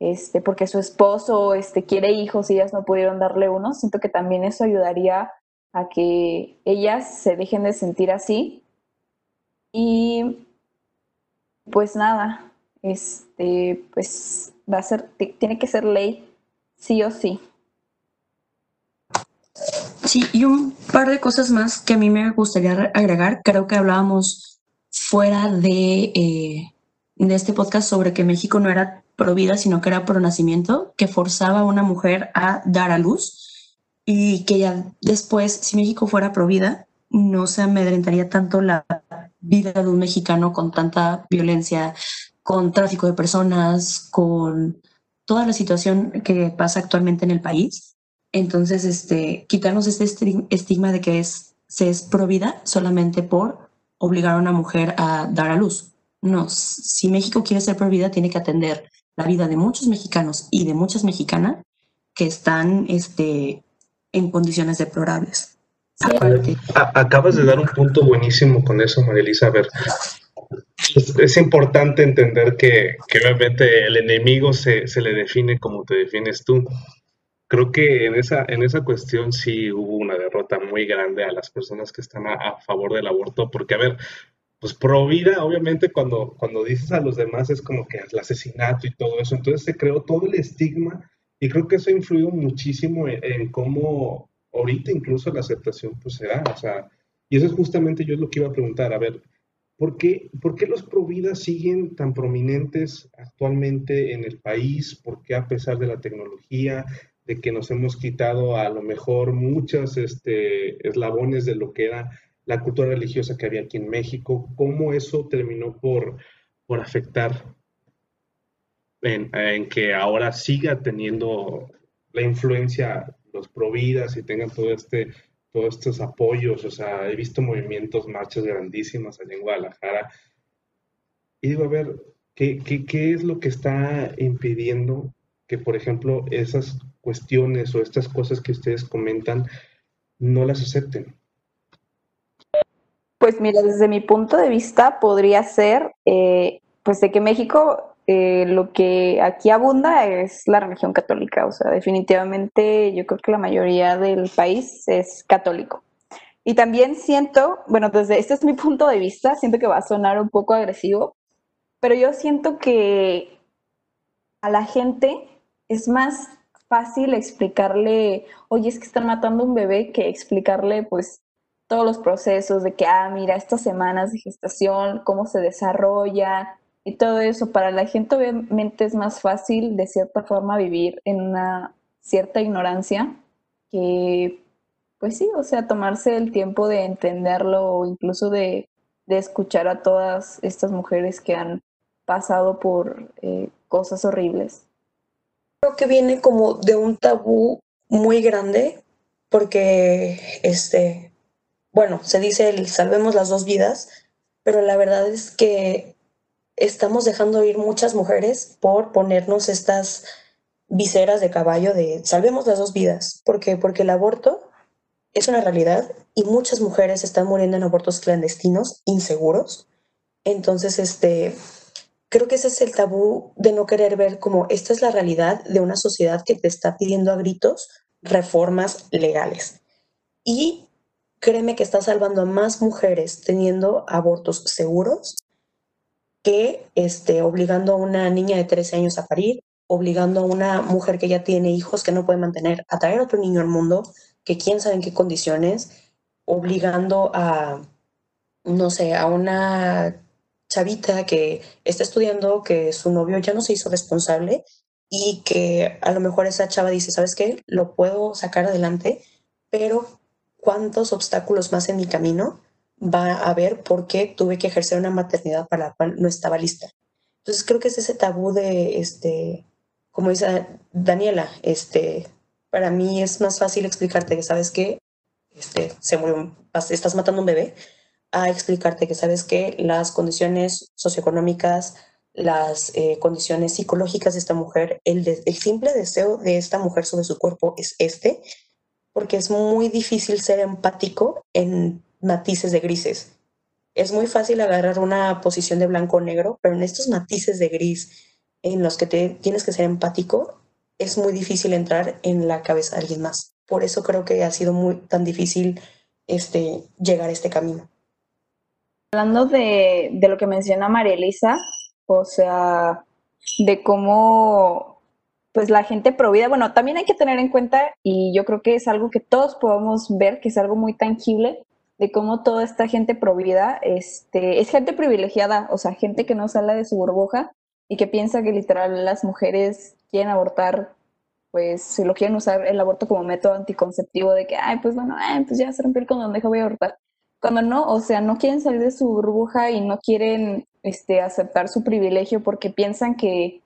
este, porque su esposo este, quiere hijos y ellas no pudieron darle uno, siento que también eso ayudaría a que ellas se dejen de sentir así. Y pues nada, este, pues va a ser, tiene que ser ley, sí o sí. Sí, y un par de cosas más que a mí me gustaría agregar. Creo que hablábamos fuera de eh, de este podcast sobre que México no era pro vida, sino que era pro nacimiento, que forzaba a una mujer a dar a luz y que ya después, si México fuera pro vida, no se amedrentaría tanto la vida de un mexicano con tanta violencia, con tráfico de personas, con toda la situación que pasa actualmente en el país. Entonces, este, quitarnos este estigma de que se es pro vida solamente por obligar a una mujer a dar a luz. No, si México quiere ser pro vida, tiene que atender la vida de muchos mexicanos y de muchas mexicanas que están este, en condiciones deplorables. Acabas de dar un punto buenísimo con eso, María. A ver, es, importante entender que, que, obviamente el enemigo se, se, le define como te defines tú. Creo que en esa, en esa cuestión sí hubo una derrota muy grande a las personas que están a, a favor del aborto, porque, a ver, pues pro obviamente cuando, cuando dices a los demás es como que el asesinato y todo eso, entonces se creó todo el estigma y creo que eso ha influido muchísimo en, cómo ahorita incluso la aceptación pues se da, o sea, y eso es justamente yo lo que iba a preguntar, a ver, ¿por qué, ¿por qué los pro vida siguen tan prominentes actualmente en el país? ¿Por qué a pesar de la tecnología, de que nos hemos quitado a lo mejor muchas este, eslabones de lo que era la cultura religiosa que había aquí en México, cómo eso terminó por, por afectar en, que ahora siga teniendo la influencia los providas y tengan todo este, todos estos apoyos. O sea, he visto movimientos, marchas grandísimas allá en Guadalajara. Y digo, a ver, ¿qué, qué, qué es lo que está impidiendo que, por ejemplo, esas cuestiones o estas cosas que ustedes comentan no las acepten? Pues mira, desde mi punto de vista podría ser, eh, pues de que México eh, lo que aquí abunda es la religión católica, o sea, definitivamente yo creo que la mayoría del país es católico. Y también siento, bueno, desde este es mi punto de vista, siento que va a sonar un poco agresivo, pero yo siento que a la gente es más fácil explicarle, oye, es que están matando un bebé, que explicarle pues todos los procesos de que, ah, mira, estas semanas de gestación, cómo se desarrolla y todo eso. Para la gente obviamente es más fácil de cierta forma vivir en una cierta ignorancia que, pues sí, o sea, tomarse el tiempo de entenderlo o incluso de, escuchar a todas estas mujeres que han pasado por eh, cosas horribles. Creo que viene como de un tabú muy grande porque este bueno, se dice el salvemos las dos vidas, pero la verdad es que estamos dejando ir muchas mujeres por ponernos estas viseras de caballo de salvemos las dos vidas. ¿Por qué? Porque el aborto es una realidad y muchas mujeres están muriendo en abortos clandestinos, inseguros. Entonces, este, creo que ese es el tabú de no querer ver como esta es la realidad de una sociedad que te está pidiendo a gritos reformas legales. Y créeme que está salvando a más mujeres teniendo abortos seguros que este, obligando a una niña de 13 años a parir, obligando a una mujer que ya tiene hijos que no puede mantener a traer otro niño al mundo, que quién sabe en qué condiciones, obligando a, no sé, a una chavita que está estudiando, que su novio ya no se hizo responsable y que a lo mejor esa chava dice, ¿sabes qué? Lo puedo sacar adelante, pero cuántos obstáculos más en mi camino va a haber porque tuve que ejercer una maternidad para la cual no estaba lista. Entonces creo que es ese tabú de, este, como dice Daniela, este, para mí es más fácil explicarte que sabes que este, se murió, estás matando un bebé, a explicarte que sabes que las condiciones socioeconómicas, las eh, condiciones psicológicas de esta mujer, el, el simple deseo de esta mujer sobre su cuerpo es este, porque es muy difícil ser empático en matices de grises. Es muy fácil agarrar una posición de blanco o negro, pero en estos matices de gris en los que te, tienes que ser empático, es muy difícil entrar en la cabeza de alguien más. Por eso creo que ha sido muy tan difícil este, llegar a este camino. Hablando de, de lo que menciona María Elisa, o sea, de cómo pues la gente provida, bueno, también hay que tener en cuenta, y yo creo que es algo que todos podemos ver, que es algo muy tangible, de cómo toda esta gente provida este, es gente privilegiada, o sea, gente que no sale de su burbuja y que piensa que literal las mujeres quieren abortar, pues si lo quieren usar el aborto como método anticonceptivo de que, ay, pues bueno, pues ya se rompió el condón, deja voy a abortar. Cuando no, o sea, no quieren salir de su burbuja y no quieren este, aceptar su privilegio porque piensan que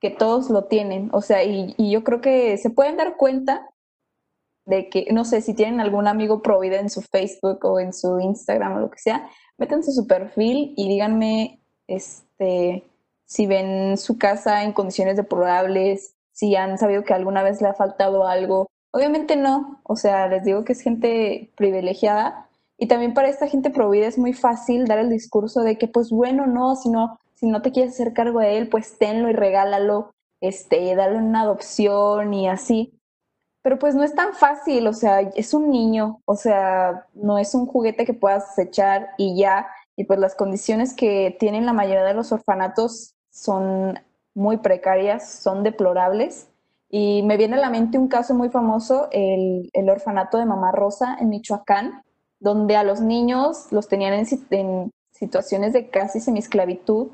que todos lo tienen. O sea, y, yo creo que se pueden dar cuenta de que, no sé, si tienen algún amigo provida en su Facebook o en su Instagram o lo que sea, métanse su perfil y díganme este, si ven su casa en condiciones deplorables, si han sabido que alguna vez le ha faltado algo. Obviamente no, o sea, les digo que es gente privilegiada y también para esta gente provida es muy fácil dar el discurso de que, pues bueno, no, si no, si no te quieres hacer cargo de él, pues tenlo y regálalo, este, dale una adopción y así. Pero pues no es tan fácil, o sea, es un niño, o sea, no es un juguete que puedas echar y ya. Y pues las condiciones que tienen la mayoría de los orfanatos son muy precarias, son deplorables. Y me viene a la mente un caso muy famoso, el, el orfanato de Mamá Rosa en Michoacán, donde a los niños los tenían en, en situaciones de casi semisclavitud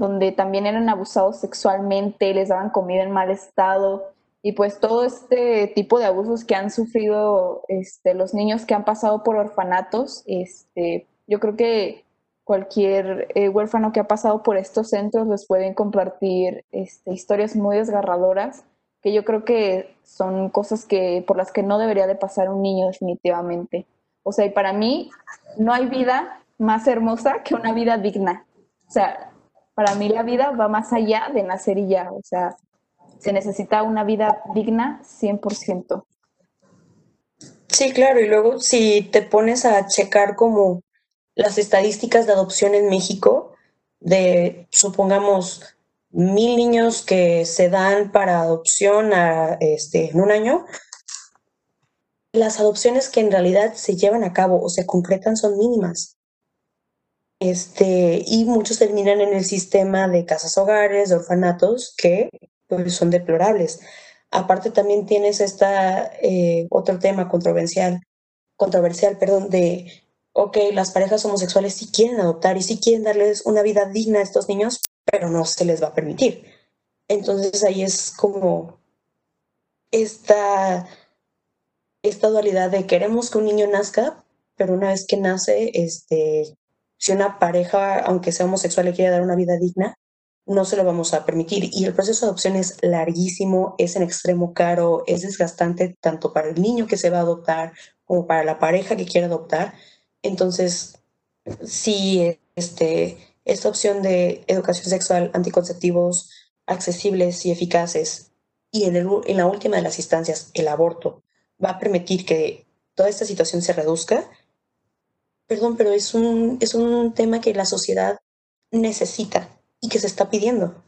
donde también eran abusados sexualmente, les daban comida en mal estado y pues todo este tipo de abusos que han sufrido este, los niños que han pasado por orfanatos, este, yo creo que cualquier eh, huérfano que ha pasado por estos centros les pueden compartir este, historias muy desgarradoras que yo creo que son cosas que por las que no debería de pasar un niño definitivamente. O sea, y para mí no hay vida más hermosa que una vida digna. O sea, para mí la vida va más allá de nacer y ya. O sea, se necesita una vida digna 100%. Sí, claro, y luego si te pones a checar como las estadísticas de adopción en México, de supongamos mil niños que se dan para adopción este, en un año, las adopciones que en realidad se llevan a cabo o se concretan son mínimas. Este, y muchos terminan en el sistema de casas hogares, de orfanatos, que pues, son deplorables. Aparte también tienes esta, eh, otro tema controversial, controversial, perdón, de, ok, las parejas homosexuales sí quieren adoptar y sí quieren darles una vida digna a estos niños, pero no se les va a permitir. Entonces ahí es como esta, esta dualidad de queremos que un niño nazca, pero una vez que nace, este, si una pareja, aunque sea homosexual, le quiere dar una vida digna, no se lo vamos a permitir. Y el proceso de adopción es larguísimo, es en extremo caro, es desgastante tanto para el niño que se va a adoptar como para la pareja que quiere adoptar. Entonces, sí, este, esta opción de educación sexual, anticonceptivos accesibles y eficaces, y en, en la última de las instancias, el aborto, va a permitir que toda esta situación se reduzca. Perdón, pero es un, es un tema que la sociedad necesita y que se está pidiendo.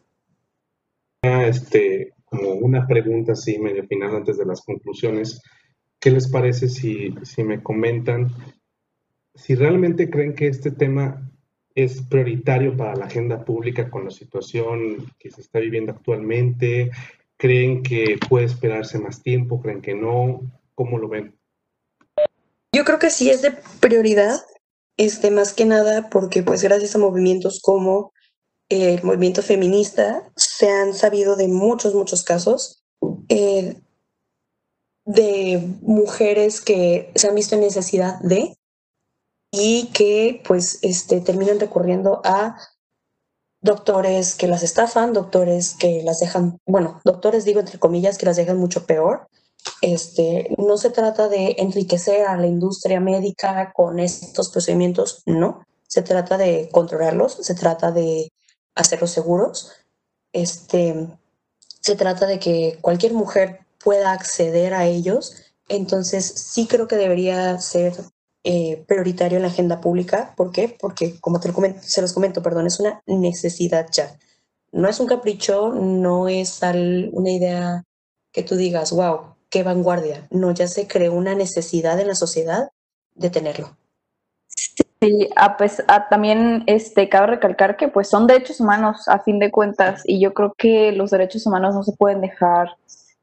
Este, como una pregunta así medio final antes de las conclusiones. ¿Qué les parece si, si me comentan si realmente creen que este tema es prioritario para la agenda pública con la situación que se está viviendo actualmente? ¿Creen que puede esperarse más tiempo? ¿Creen que no? ¿Cómo lo ven? Yo creo que sí es de prioridad, este, más que nada porque pues gracias a movimientos como el movimiento feminista se han sabido de muchos, muchos casos eh, de mujeres que se han visto en necesidad de y que pues este, terminan recurriendo a doctores que las estafan, doctores que las dejan, bueno, doctores digo entre comillas, que las dejan mucho peor. Este, no se trata de enriquecer a la industria médica con estos procedimientos, no. Se trata de controlarlos, se trata de hacerlos seguros. Este, se trata de que cualquier mujer pueda acceder a ellos. Entonces, sí creo que debería ser eh, prioritario en la agenda pública. ¿Por qué? Porque, como te comento, se los comento, perdón, es una necesidad ya. No es un capricho, no es una idea que tú digas, wow, qué vanguardia. No, ya se creó una necesidad en la sociedad de tenerlo. Sí, pues, también este, cabe recalcar que pues son derechos humanos a fin de cuentas y yo creo que los derechos humanos no se pueden dejar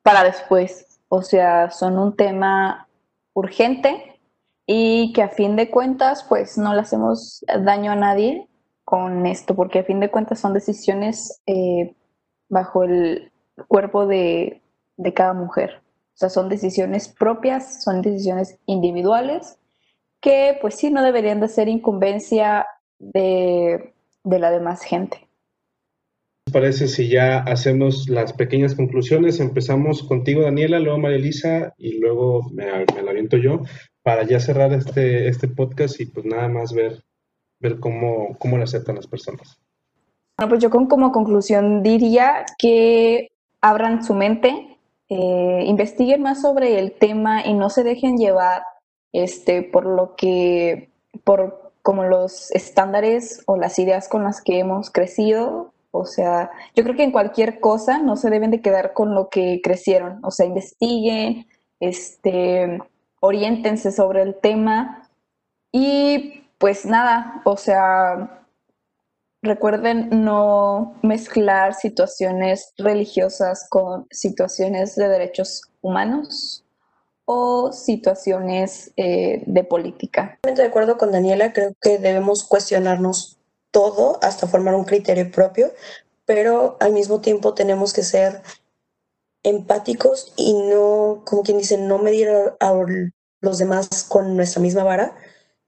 para después. O sea, son un tema urgente y que a fin de cuentas pues no le hacemos daño a nadie con esto, porque a fin de cuentas son decisiones eh, bajo el cuerpo de, de cada mujer. O sea, son decisiones propias, son decisiones individuales que pues sí no deberían de ser incumbencia de, de la demás gente. ¿Qué parece si ya hacemos las pequeñas conclusiones? Empezamos contigo, Daniela, luego María Elisa y luego me, me la aviento yo para ya cerrar este, este podcast y pues nada más ver, ver cómo, cómo lo aceptan las personas. Bueno, pues yo con, como conclusión diría que abran su mente, eh, investiguen más sobre el tema y no se dejen llevar este, por lo que, por como los estándares o las ideas con las que hemos crecido. O sea, yo creo que en cualquier cosa no se deben de quedar con lo que crecieron. O sea, investiguen, este, oriéntense sobre el tema y pues nada, o sea, recuerden no mezclar situaciones religiosas con situaciones de derechos humanos o situaciones eh, de política. De acuerdo con Daniela, creo que debemos cuestionarnos todo hasta formar un criterio propio, pero al mismo tiempo tenemos que ser empáticos y no, como quien dice, no medir a, los demás con nuestra misma vara,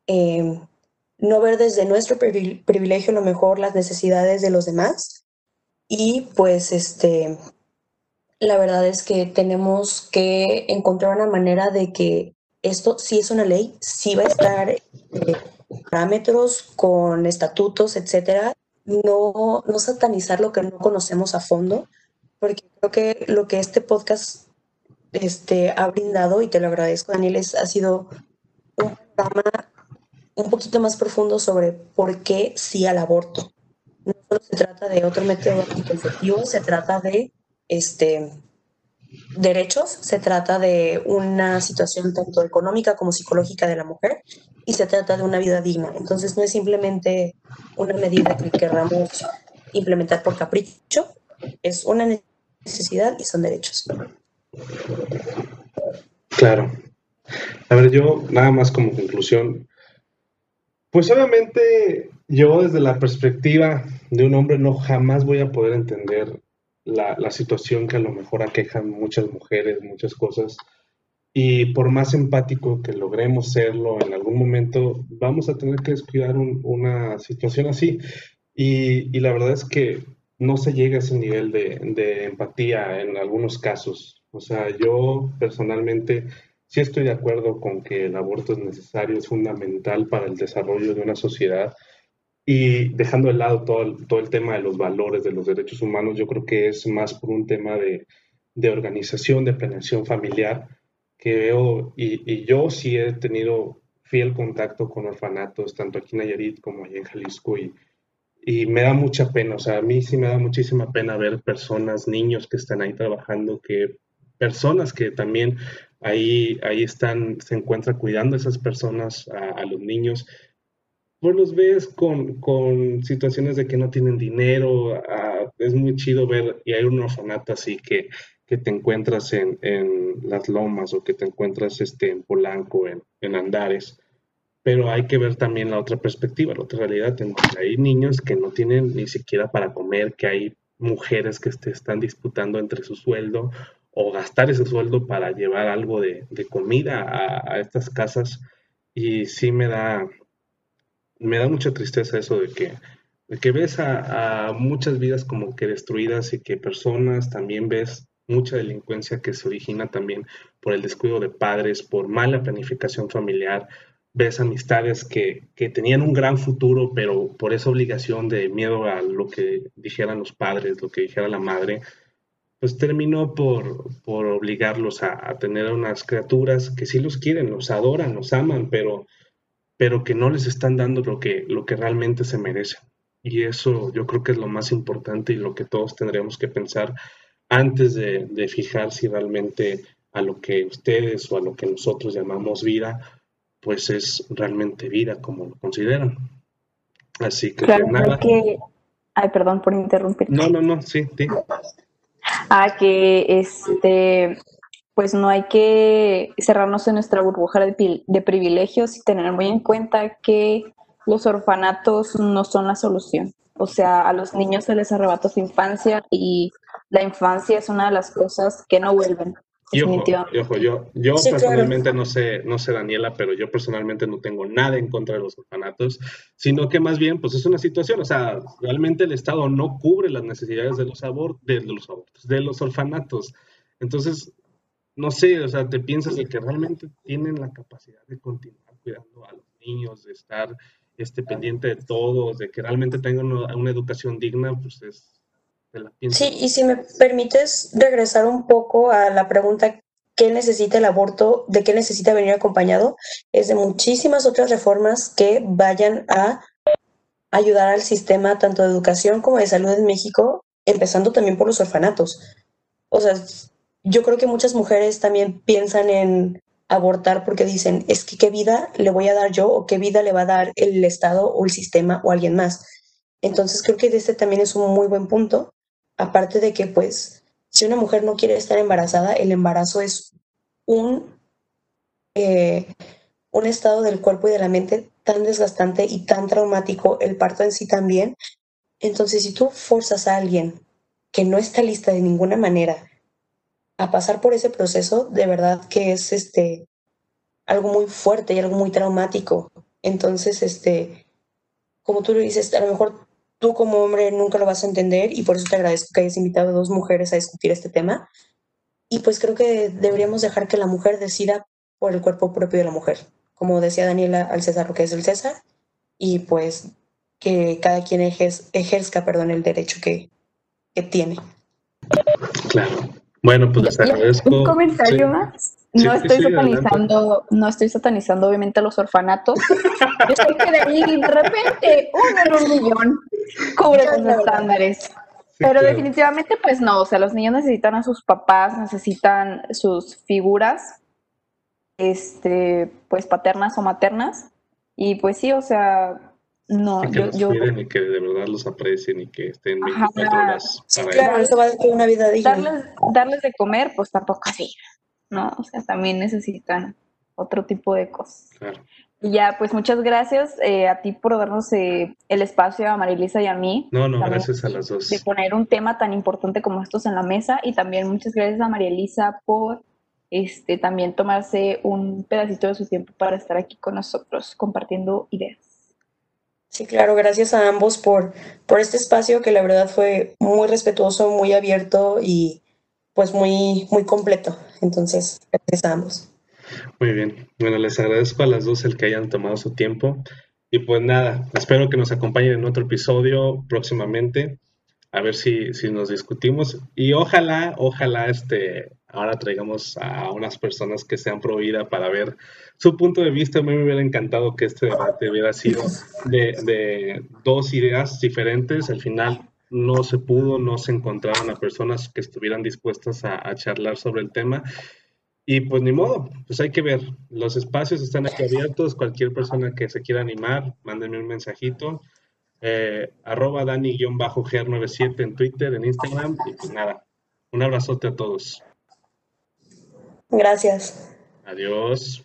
em, no ver desde nuestro privilegio lo mejor las necesidades de los demás y pues este la verdad es que tenemos que encontrar una manera de que esto sí es una ley, sí va a estar eh, parámetros con estatutos, etcétera. No, no satanizar lo que no conocemos a fondo, porque creo que lo que este podcast este, ha brindado, y te lo agradezco, Daniel, es, ha sido un programa un poquito más profundo sobre por qué sí al aborto. No solo se trata de otro método anticonceptivo, se trata de este, derechos, se trata de una situación tanto económica como psicológica de la mujer y se trata de una vida digna. Entonces no es simplemente una medida que queramos implementar por capricho, es una necesidad y son derechos. Claro. A ver, yo nada más como conclusión, pues obviamente yo desde la perspectiva de un hombre no jamás voy a poder entender la, situación que a lo mejor aquejan muchas mujeres, muchas cosas. Y por más empático que logremos serlo, en algún momento vamos a tener que descuidar un, una situación así. Y, y, la verdad es que no se llega a ese nivel de, de empatía en algunos casos. O sea, yo personalmente sí estoy de acuerdo con que el aborto es necesario, es fundamental para el desarrollo de una sociedad. Y dejando de lado todo el, todo el tema de los valores de los derechos humanos, yo creo que es más por un tema de, de organización, de planeación familiar, que veo, y, yo sí he tenido fiel contacto con orfanatos, tanto aquí en Nayarit como allá en Jalisco, y, y me da mucha pena, o sea, a mí sí me da muchísima pena ver personas, niños que están ahí trabajando, que personas que también ahí, ahí están, se encuentran cuidando a esas personas, a, los niños, pues los ves con, con, situaciones de que no tienen dinero, es muy chido ver, y hay un orfanato así que, que te encuentras en, en, las lomas o que te encuentras este, en Polanco, en, en Andares, pero hay que ver también la otra perspectiva, la otra realidad, hay niños que no tienen ni siquiera para comer, que hay mujeres que te están disputando entre su sueldo o gastar ese sueldo para llevar algo de, de comida a, a, estas casas. Y sí me da, me da mucha tristeza eso de que, de que ves a, a, muchas vidas como que destruidas y que personas también ves mucha delincuencia que se origina también por el descuido de padres, por mala planificación familiar. Ves amistades que, que tenían un gran futuro, pero por esa obligación de miedo a lo que dijeran los padres, lo que dijera la madre, pues terminó por, por obligarlos a, a, tener unas criaturas que sí los quieren, los adoran, los aman, pero, pero que no les están dando lo que, lo que realmente se merecen. Y eso yo creo que es lo más importante y lo que todos tendríamos que pensar antes de, de fijar si realmente a lo que ustedes o a lo que nosotros llamamos vida, pues es realmente vida como lo consideran. Así que claro, nada. Que... Ay, perdón por interrumpir. No, no, no, sí, sí a que este pues no hay que cerrarnos en nuestra burbuja de, de, privilegios y tener muy en cuenta que los orfanatos no son la solución. O sea, a los niños se les arrebata su infancia y la infancia es una de las cosas que no vuelven. Y ojo, y ojo, yo, yo sí, personalmente claro. no sé, no sé Daniela, pero yo personalmente no tengo nada en contra de los orfanatos, sino que más bien, pues es una situación, o sea, realmente el Estado no cubre las necesidades de los, abort de, de los abortos, de los orfanatos. Entonces, no sé, o sea, te piensas de que realmente tienen la capacidad de continuar cuidando a los niños, de estar este, pendiente de todos, de que realmente tengan una, una educación digna, pues es, Sí, y si me permites regresar un poco a la pregunta, ¿qué necesita el aborto? ¿De qué necesita venir acompañado? Es de muchísimas otras reformas que vayan a ayudar al sistema tanto de educación como de salud en México, empezando también por los orfanatos. O sea, yo creo que muchas mujeres también piensan en abortar porque dicen, es que qué vida le voy a dar yo o qué vida le va a dar el Estado o el sistema o alguien más. Entonces creo que este también es un muy buen punto aparte de que pues si una mujer no quiere estar embarazada, el embarazo es un, eh, un estado del cuerpo y de la mente tan desgastante y tan traumático, el parto en sí también. Entonces, si tú forzas a alguien que no está lista de ninguna manera a pasar por ese proceso, de verdad que es este algo muy fuerte y algo muy traumático. Entonces, este, como tú lo dices, a lo mejor tú como hombre nunca lo vas a entender y por eso te agradezco que hayas invitado a dos mujeres a discutir este tema, y pues creo que deberíamos dejar que la mujer decida por el cuerpo propio de la mujer. Como decía Daniela, al César lo que es el César, y pues que cada quien ejerzca perdón, el derecho que, que tiene. Claro. Bueno, pues les agradezco. Un comentario más. No estoy satanizando, no estoy satanizando obviamente a los orfanatos. Yo sé que de ahí de repente uno en un millón cubre los estándares. Pero definitivamente pues no, o sea, los niños necesitan a sus papás, necesitan sus figuras, este, pues paternas o maternas. Y pues sí, o sea, no, que yo, los y que de verdad los aprecien y que estén 24 horas para Claro, eso va a ser una vida digna. Darles, darles de comer, pues tampoco así, ¿no? O sea, también necesitan otro tipo de cosas. Claro. Y ya, pues muchas gracias eh, a ti por darnos eh, el espacio a Marilisa y a mí. No, no, gracias a las dos. De poner un tema tan importante como estos en la mesa y también muchas gracias a María Elisa por este, también tomarse un pedacito de su tiempo para estar aquí con nosotros compartiendo ideas. Sí, claro, gracias a ambos por, por este espacio que la verdad fue muy respetuoso, muy abierto y pues muy, muy completo. Entonces, gracias a ambos. Muy bien. Bueno, les agradezco a las dos el que hayan tomado su tiempo. Y pues nada, espero que nos acompañen en otro episodio próximamente. A ver si, si nos discutimos. Y ojalá, ojalá este, ahora traigamos a unas personas que sean pro vida para ver su punto de vista. A mí me hubiera encantado que este debate hubiera sido de, dos ideas diferentes. Al final no se pudo, no se encontraron a personas que estuvieran dispuestas a, charlar sobre el tema. Y pues ni modo, pues hay que ver. Los espacios están aquí abiertos. Cualquier persona que se quiera animar, mándenme un mensajito. Eh, arroba Dani-Ger97 en Twitter, en Instagram. Y pues nada, un abrazote a todos. Gracias. Adiós.